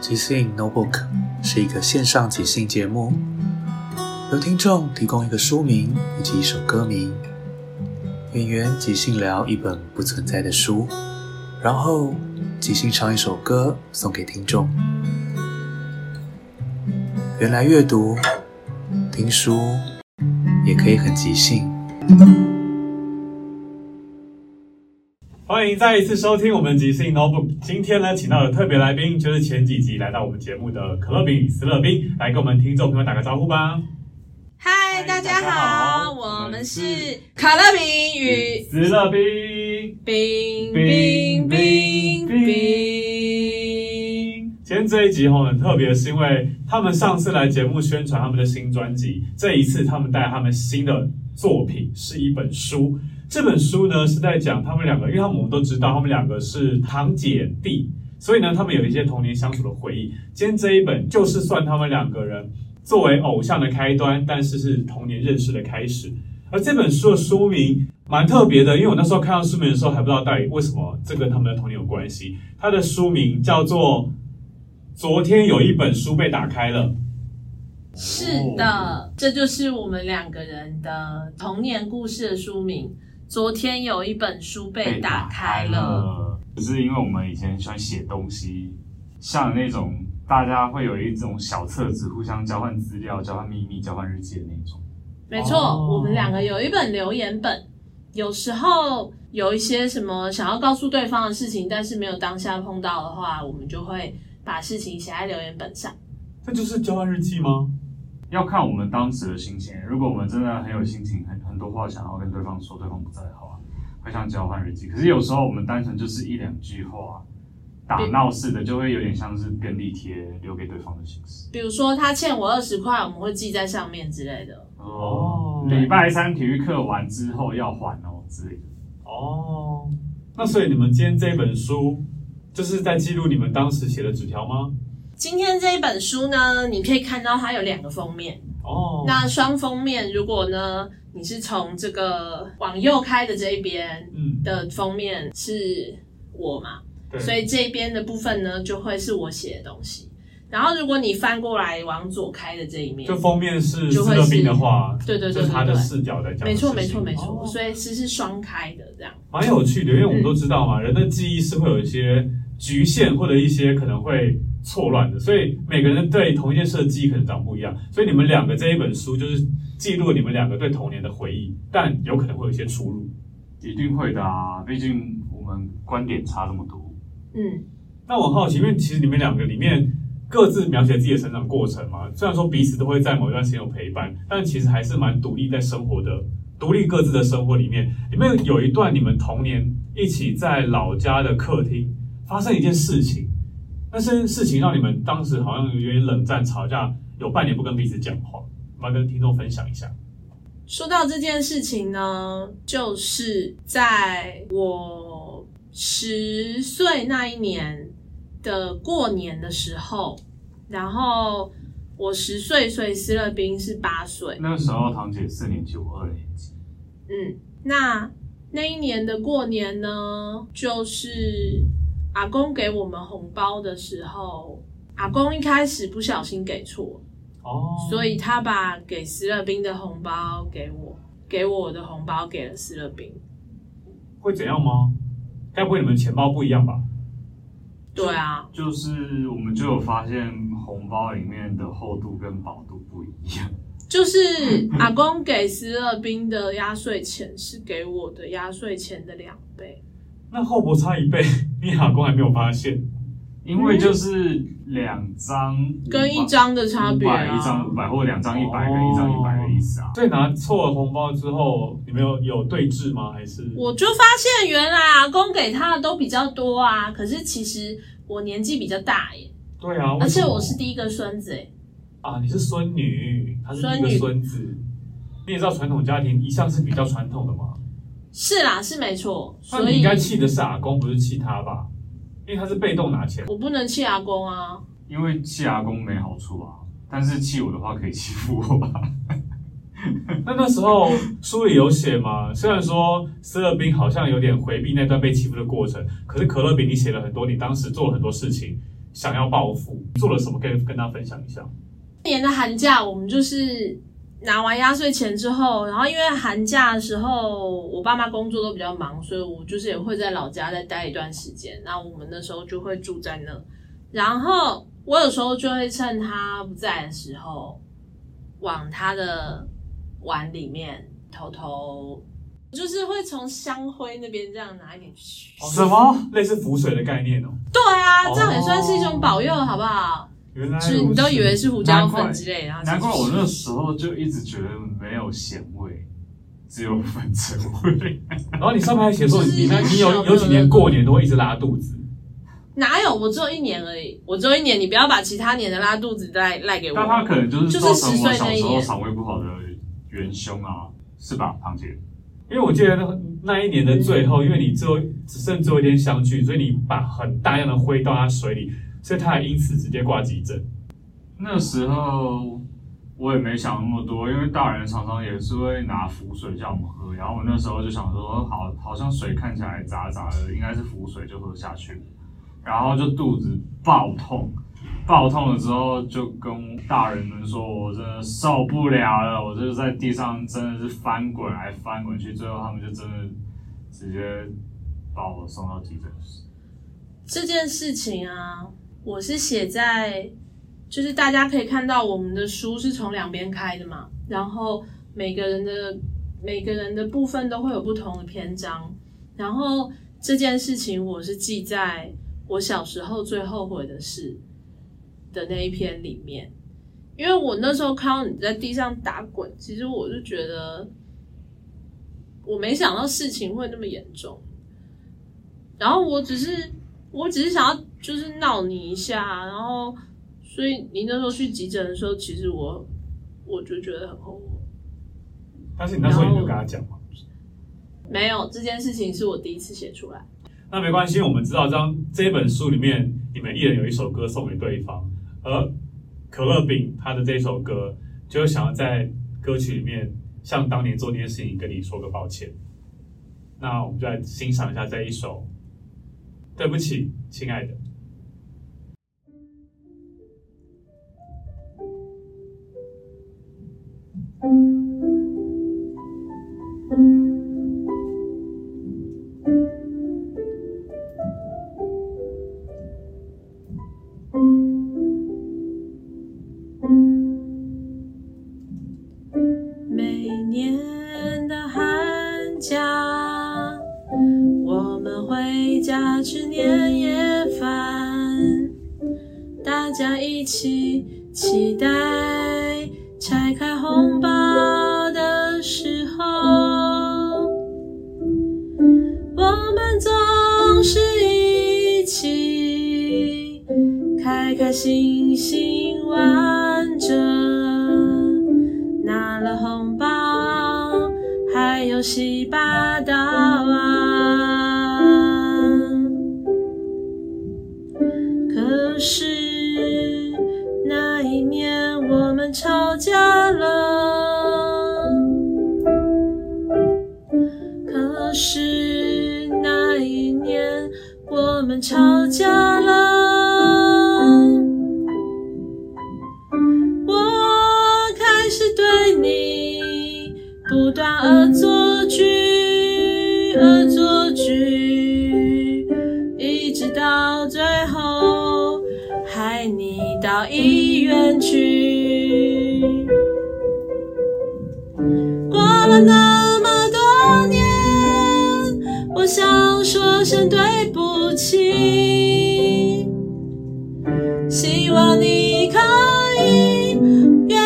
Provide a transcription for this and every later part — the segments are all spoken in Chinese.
即兴 Notebook 是一个线上即兴节目，由听众提供一个书名以及一首歌名，演员即兴聊一本不存在的书，然后即兴唱一首歌送给听众。原来阅读、听书也可以很即兴。欢迎再一次收听我们即兴 Notebook。今天呢，请到的特别来宾就是前几集来到我们节目的可乐饼与思乐冰，来跟我们听众朋友打个招呼吧。嗨，大家好，我们是可乐饼与斯乐冰，冰冰冰这一集哈很特别，是因为他们上次来节目宣传他们的新专辑，这一次他们带他们新的作品是一本书。这本书呢是在讲他们两个，因为他们我们都知道他们两个是堂姐弟，所以呢他们有一些童年相处的回忆。今天这一本就是算他们两个人作为偶像的开端，但是是童年认识的开始。而这本书的书名蛮特别的，因为我那时候看到书名的时候还不知道到底为什么这跟他们的童年有关系。它的书名叫做《昨天有一本书被打开了》。是的，这就是我们两个人的童年故事的书名。昨天有一本书被打开了，只是因为我们以前喜欢写东西，像那种大家会有一种小册子，互相交换资料、交换秘密、交换日记的那种。没错，哦、我们两个有一本留言本，有时候有一些什么想要告诉对方的事情，但是没有当下碰到的话，我们就会把事情写在留言本上。这就是交换日记吗？要看我们当时的心情。如果我们真的很有心情，很很多话想要跟对方说，对方不在的话，会像交换日记。可是有时候我们单纯就是一两句话，打闹似的，就会有点像是便利贴留给对方的形式。比如说他欠我二十块，我们会记在上面之类的。哦，礼拜三体育课完之后要还哦之类的。哦，那所以你们今天这本书就是在记录你们当时写的纸条吗？今天这一本书呢，你可以看到它有两个封面。哦。那双封面，如果呢，你是从这个往右开的这一边，嗯，的封面是我嘛，对，所以这边的部分呢，就会是我写的东西。然后如果你翻过来往左开的这一面，就封面是思乐冰的话，对对对，就是他的视角在讲，没错没错没错，所以其实是双开的这样，蛮有趣的，因为我们都知道嘛，人的记忆是会有一些局限或者一些可能会。错乱的，所以每个人对同一件事的记忆可能长不一样。所以你们两个这一本书就是记录你们两个对童年的回忆，但有可能会有一些出入，一定会的啊，毕竟我们观点差这么多。嗯，那我很好奇，因为其实你们两个里面各自描写自己的成长过程嘛，虽然说彼此都会在某一段时间有陪伴，但其实还是蛮独立在生活的独立各自的生活里面，里面有一段你们童年一起在老家的客厅发生一件事情，那是事情让你们当时好像有点冷战、吵架，有半年不跟彼此讲话，我要跟听众分享一下。说到这件事情呢，就是在我十岁那一年的过年的时候，然后我十岁，所以思乐冰是八岁。那个时候堂姐四年级，我二年级。嗯，那那一年的过年呢，就是阿公给我们红包的时候，阿公一开始不小心给错。哦，所以他把给思乐冰的红包给我，给我的红包给了思乐冰，会怎样吗？该不会你们钱包不一样吧？对啊，就是我们就有发现红包里面的厚度跟薄度不一样。就是阿公给思乐冰的压岁钱是给我的压岁钱的两倍，那厚薄差一倍，你阿公还没有发现？因为就是两张跟一张的差别啊，一张五百或两张一百跟一张一百的意思啊。所以拿错了红包之后，你们有有对峙吗？还是我就发现原来阿公给他的都比较多啊，可是其实我年纪比较大耶。对啊，而且我是第一个孙子哎。啊，你是孙女，他是第一个孙子。你也知道传统家庭一向是比较传统的嘛。是啦，是没错。所以你应该气的是阿公，不是气他吧？因为他是被动拿钱，我不能气阿公啊。因为气阿公没好处啊，但是气我的话可以欺负我吧。那那时候书里有写吗？虽然说斯乐冰好像有点回避那段被欺负的过程，可是可乐饼你写了很多，你当时做了很多事情，想要报复，做了什么？可以跟大家分享一下。年的寒假，我们就是。拿完压岁钱之后，然后因为寒假的时候我爸妈工作都比较忙，所以我就是也会在老家再待一段时间。那我们那时候就会住在那，然后我有时候就会趁他不在的时候，往他的碗里面偷偷，就是会从香灰那边这样拿一点去。什么？类似浮水的概念哦？对啊，这样也算是一种保佑，好不好？原来是你都以为是胡椒粉之类，然后难怪我那时候就一直觉得没有咸味，只有粉尘味。然后你上面还写说你那，你有有几年过年都会一直拉肚子？哪有？我只有一年而已，我只有一年，你不要把其他年的拉肚子赖赖给我。但他可能就是造成我小时候肠胃不好的元凶啊，是吧，胖姐？因为我记得那那一年的最后，因为你最后只剩最后一天相聚，所以你把很大量的灰倒在水里。所以他还因此直接挂急诊。那时候我也没想那么多，因为大人常常也是会拿符水叫我们喝，然后我那时候就想说，好，好像水看起来杂杂的，应该是符水，就喝下去。然后就肚子爆痛，爆痛了之后就跟大人们说，我真的受不了了，我就在地上真的是翻滚来翻滚去，最后他们就真的直接把我送到急诊室。这件事情啊。我是写在，就是大家可以看到我们的书是从两边开的嘛，然后每个人的每个人的部分都会有不同的篇章，然后这件事情我是记在我小时候最后悔的事的那一篇里面，因为我那时候看到你在地上打滚，其实我就觉得我没想到事情会那么严重，然后我只是。我只是想要就是闹你一下，然后所以你那时候去急诊的时候，其实我我就觉得很后悔。但是你那时候你就跟他讲吗？没有，这件事情是我第一次写出来。那没关系，我们知道这张这本书里面，你们一人有一首歌送给对方，而可乐饼他的这首歌，就想要在歌曲里面像当年做这件事情跟你说个抱歉。那我们就来欣赏一下这一首。对不起，亲爱的。你可以原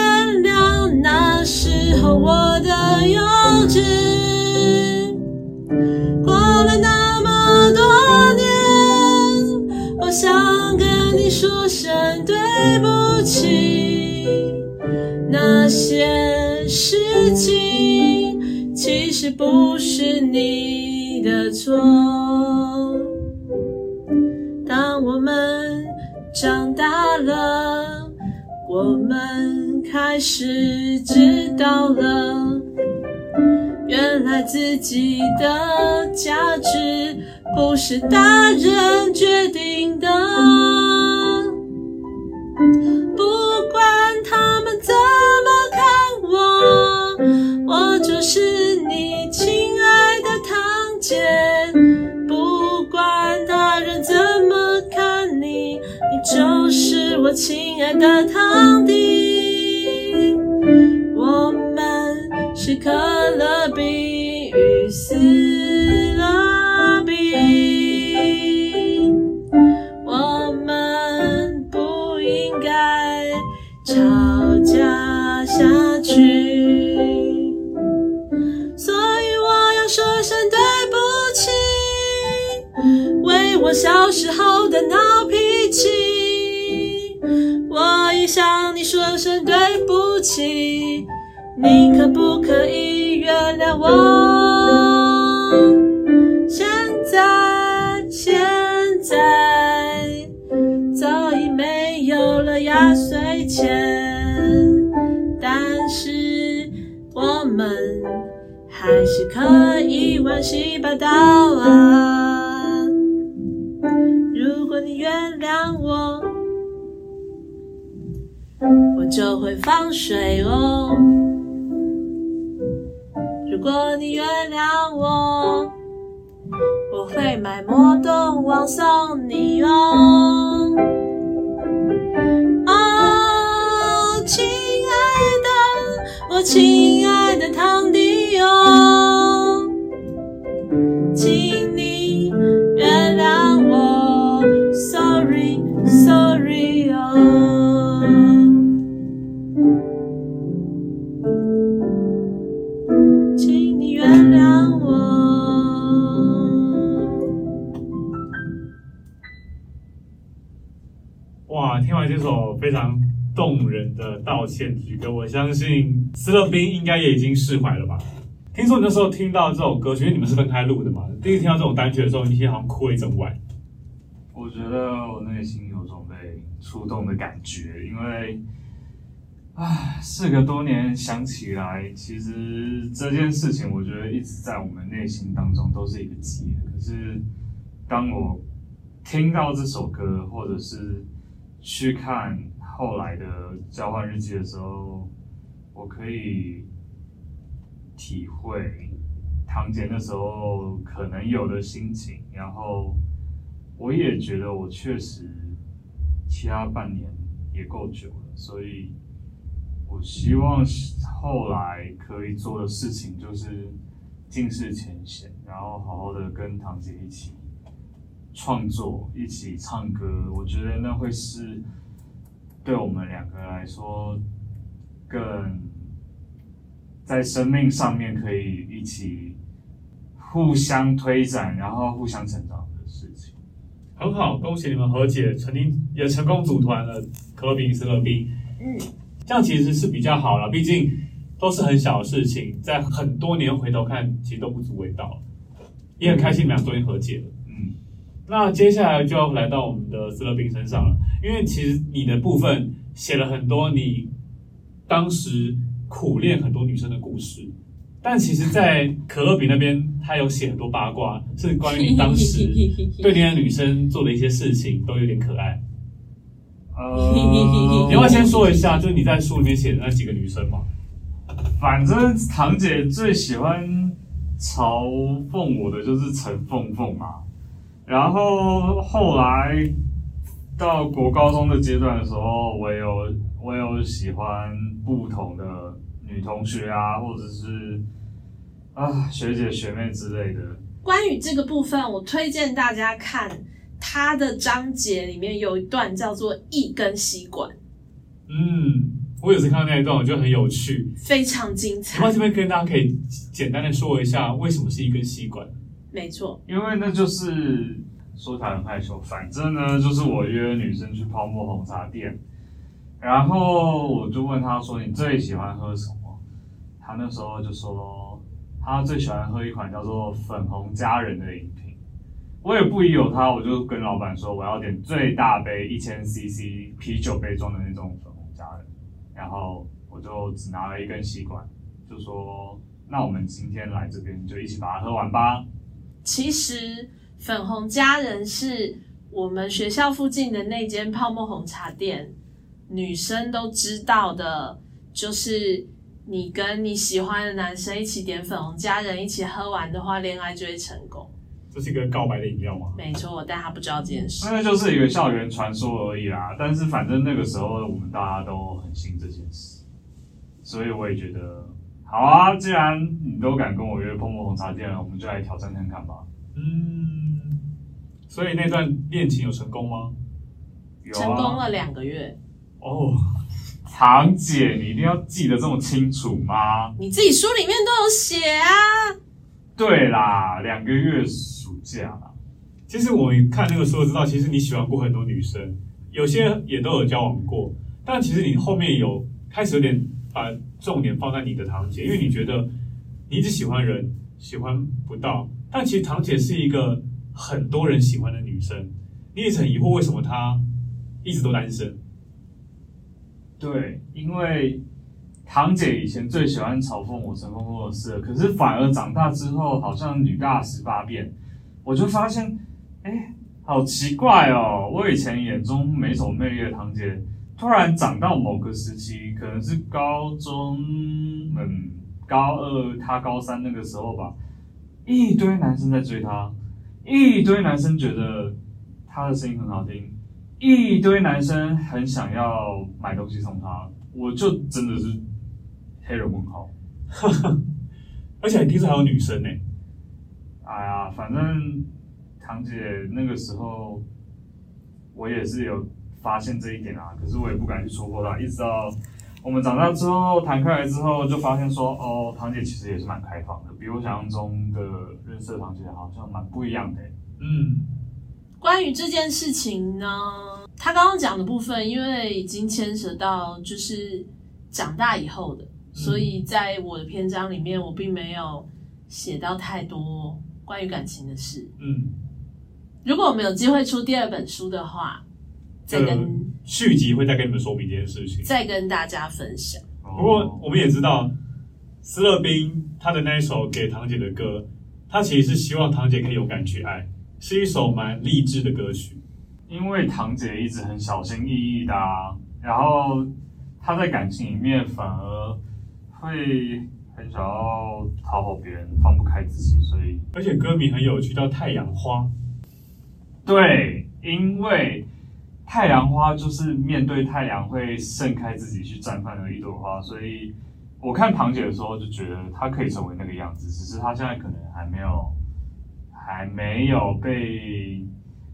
谅那时候我的。幼稚，过了那么多年，我想跟你说声对不起。那些事情其实不是你的错。们开始知道了。原来自己的价值不是大人决定的，不管他们怎么看我，我就是你亲爱的堂姐。不管他人怎么看你，你就是我亲爱的堂钱，但是我们还是可以玩洗把刀啊！如果你原谅我，我就会放水哦。如果你原谅我，我会买魔动王送你。哦，亲爱的堂弟哟，请你原谅我，Sorry，Sorry 哟。这首非常动人的道歉之歌，我相信斯乐冰应该也已经释怀了吧？听说你那时候听到这首歌曲，因为你们是分开录的嘛？第一次听到这种单曲的时候，你好像哭了一整晚。我觉得我内心有种被触动的感觉，因为，唉，事隔多年想起来，其实这件事情，我觉得一直在我们内心当中都是一个结。可是，当我听到这首歌，或者是去看后来的交换日记的时候，我可以体会唐杰那时候可能有的心情，然后我也觉得我确实其他半年也够久了，所以我希望后来可以做的事情就是尽释前嫌，然后好好的跟唐杰一起。创作一起唱歌，我觉得那会是对我们两个来说更在生命上面可以一起互相推展，然后互相成长的事情。很好，恭喜你们和解，曾经也成功组团了可乐饼与思乐冰。嗯，这样其实是比较好了，毕竟都是很小的事情，在很多年回头看，其实都不足为道。也很开心，你们俩终于和解了。嗯，那接下来就要来到我们的思乐冰身上了，因为其实你的部分写了很多你当时苦恋很多女生的故事。但其实，在可乐饼那边，他有写很多八卦，是关于你当时 对那些女生做的一些事情，都有点可爱。呃，你要不要先说一下，就是你在书里面写的那几个女生嘛？反正堂姐最喜欢嘲讽我的就是陈凤凤嘛。然后后来到国高中的阶段的时候，我有我有喜欢不同的女同学啊，或者是。啊，学姐学妹之类的。关于这个部分，我推荐大家看他的章节里面有一段叫做“一根吸管”。嗯，我有次看到那一段，我觉得很有趣，非常精彩。我这边跟大家可以简单的说一下，为什么是一根吸管？没错，因为那就是说他很害羞，反正呢，就是我约女生去泡沫红茶店，然后我就问他说：“你最喜欢喝什么？”他那时候就说。他最喜欢喝一款叫做粉红佳人的饮品，我也不疑有他，我就跟老板说我要点最大杯一千 CC 啤酒杯装的那种粉红佳人，然后我就只拿了一根吸管，就说那我们今天来这边就一起把它喝完吧。其实粉红佳人是我们学校附近的那间泡沫红茶店，女生都知道的，就是。你跟你喜欢的男生一起点粉红佳人，一起喝完的话，恋爱就会成功。这是一个告白的饮料吗？没错，但他不知道这件事。那就是一个校园传说而已啦。但是反正那个时候我们大家都很信这件事，所以我也觉得好啊。既然你都敢跟我约泡沫红茶店了，我们就来挑战看看吧。嗯，所以那段恋情有成功吗？有啊，成功了两个月。哦。堂姐，你一定要记得这么清楚吗？你自己书里面都有写啊。对啦，两个月暑假啦。其实我看那个书知道，其实你喜欢过很多女生，有些也都有交往过。但其实你后面有开始有点把重点放在你的堂姐，因为你觉得你一直喜欢人，喜欢不到。但其实堂姐是一个很多人喜欢的女生，你也很疑惑为什么她一直都单身。对，因为堂姐以前最喜欢嘲讽我陈凤凤的事，可是反而长大之后，好像女大十八变，我就发现，哎，好奇怪哦！我以前眼中没什么魅力的堂姐，突然长到某个时期，可能是高中，嗯，高二，他高三那个时候吧，一堆男生在追她，一堆男生觉得她的声音很好听。一堆男生很想要买东西送她，我就真的是黑人问号，而且听说还有女生呢。哎呀，反正堂姐那个时候，我也是有发现这一点啊，可是我也不敢去戳破它。一直到我们长大之后谈开来之后，就发现说，哦，堂姐其实也是蛮开放的，比我想象中的认识的堂姐好像蛮不一样的。嗯。关于这件事情呢，他刚刚讲的部分，因为已经牵扯到就是长大以后的，嗯、所以在我的篇章里面，我并没有写到太多关于感情的事。嗯，如果我们有机会出第二本书的话，再跟续集会再跟你们说明这件事情，再跟大家分享。不过我们也知道，斯乐冰他的那一首给堂姐的歌，他其实是希望堂姐可以勇敢去爱。是一首蛮励志的歌曲，因为堂姐一直很小心翼翼的啊，然后她在感情里面反而会很想要讨好别人，放不开自己，所以而且歌名很有趣，叫《太阳花》。对，因为太阳花就是面对太阳会盛开自己去绽放的一朵花，所以我看堂姐的时候就觉得她可以成为那个样子，只是她现在可能还没有。还没有被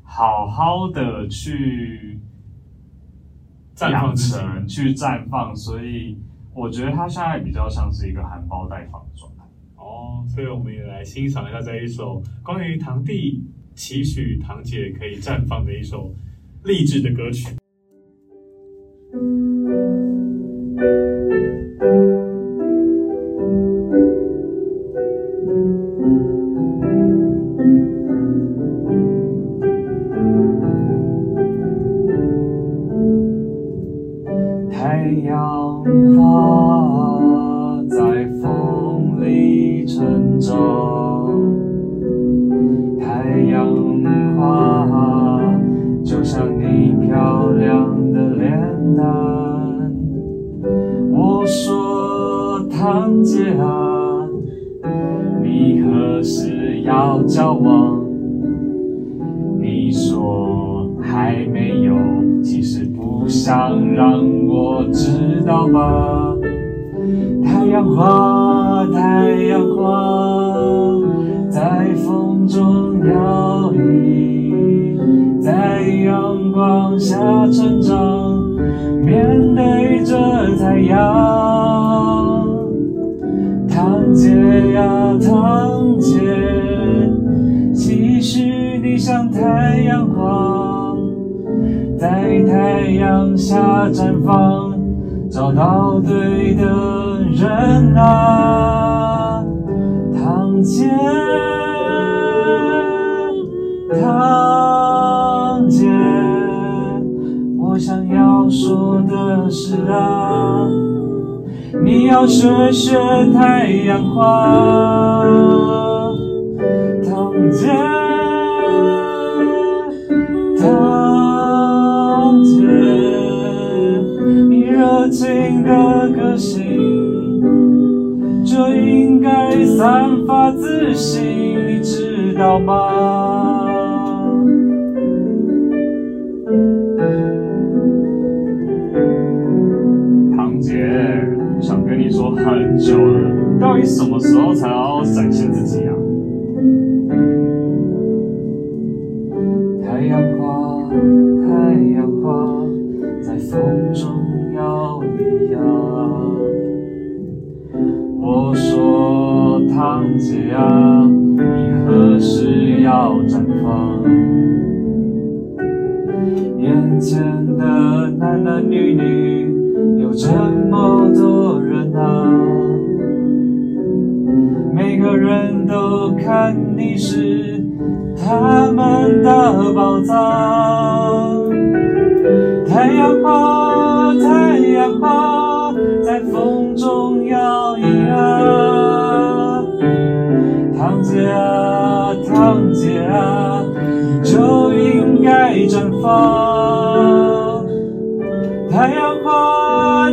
好好的去绽放成去绽放，所以我觉得她现在比较像是一个含苞待放的状态。哦，所以我们也来欣赏一下这一首关于堂弟期许堂姐可以绽放的一首励志的歌曲。子啊，你何时要交往，你说还没有，其实不想让我知道吧？太阳花，太阳花，在风中摇曳，在阳光下成长，面对着太阳，呀，堂姐。你像太阳光，在太阳下绽放，找到对的人啊，堂姐，堂姐，我想要说的是啊，要学学太阳花，你热。情的个性就应该散发自信，你知道吗？什么时候才要展现自己啊？太阳花，太阳花，在风中摇呀摇。我说堂姐啊，你何时要绽放？眼前的男男女女有这么多人啊，人都看你是他们的宝藏。太阳花，太阳花，在风中摇曳啊！堂姐啊，堂姐啊，就应该绽放。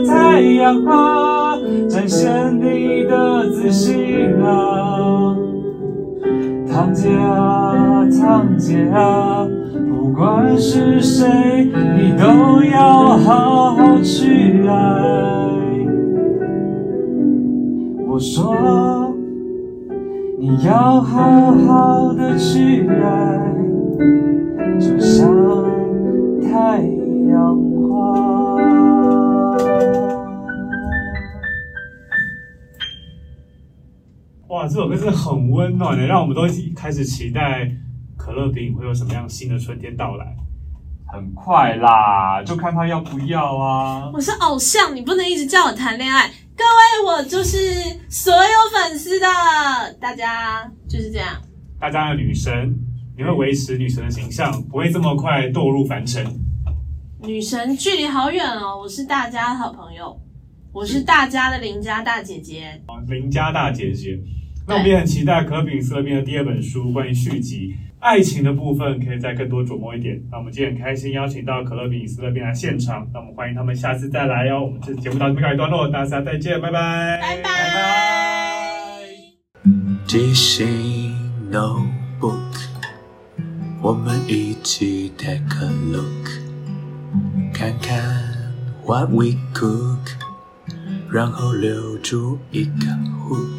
太阳花，太阳花，展现你的自信啊！堂姐啊，堂姐啊。不管是谁，你都要好好去爱。我说，你要好好的去爱，就像哇，这首歌真的很温暖的，让我们都开始期待。可乐饼会有什么样新的春天到来？很快啦，就看他要不要啊！我是偶像，你不能一直叫我谈恋爱。各位，我就是所有粉丝的，大家就是这样。大家的女神，你会维持女神的形象，不会这么快堕入凡尘。女神距离好远哦，我是大家的好朋友，我是大家的邻家大姐姐。邻家大姐姐，那我们也很期待可乐饼思乐冰的第二本书，关于续集。爱情的部分可以再更多琢磨一点。那我们今天很开心邀请到可乐饼斯乐冰来现场，那我们欢迎他们下次再来哟。我们这次节目到这边告一段落，大家再见，拜拜，拜拜，拜拜。即兴 Notebook，我们一起 take a look，看看 what we cook，然后留住一个 hook，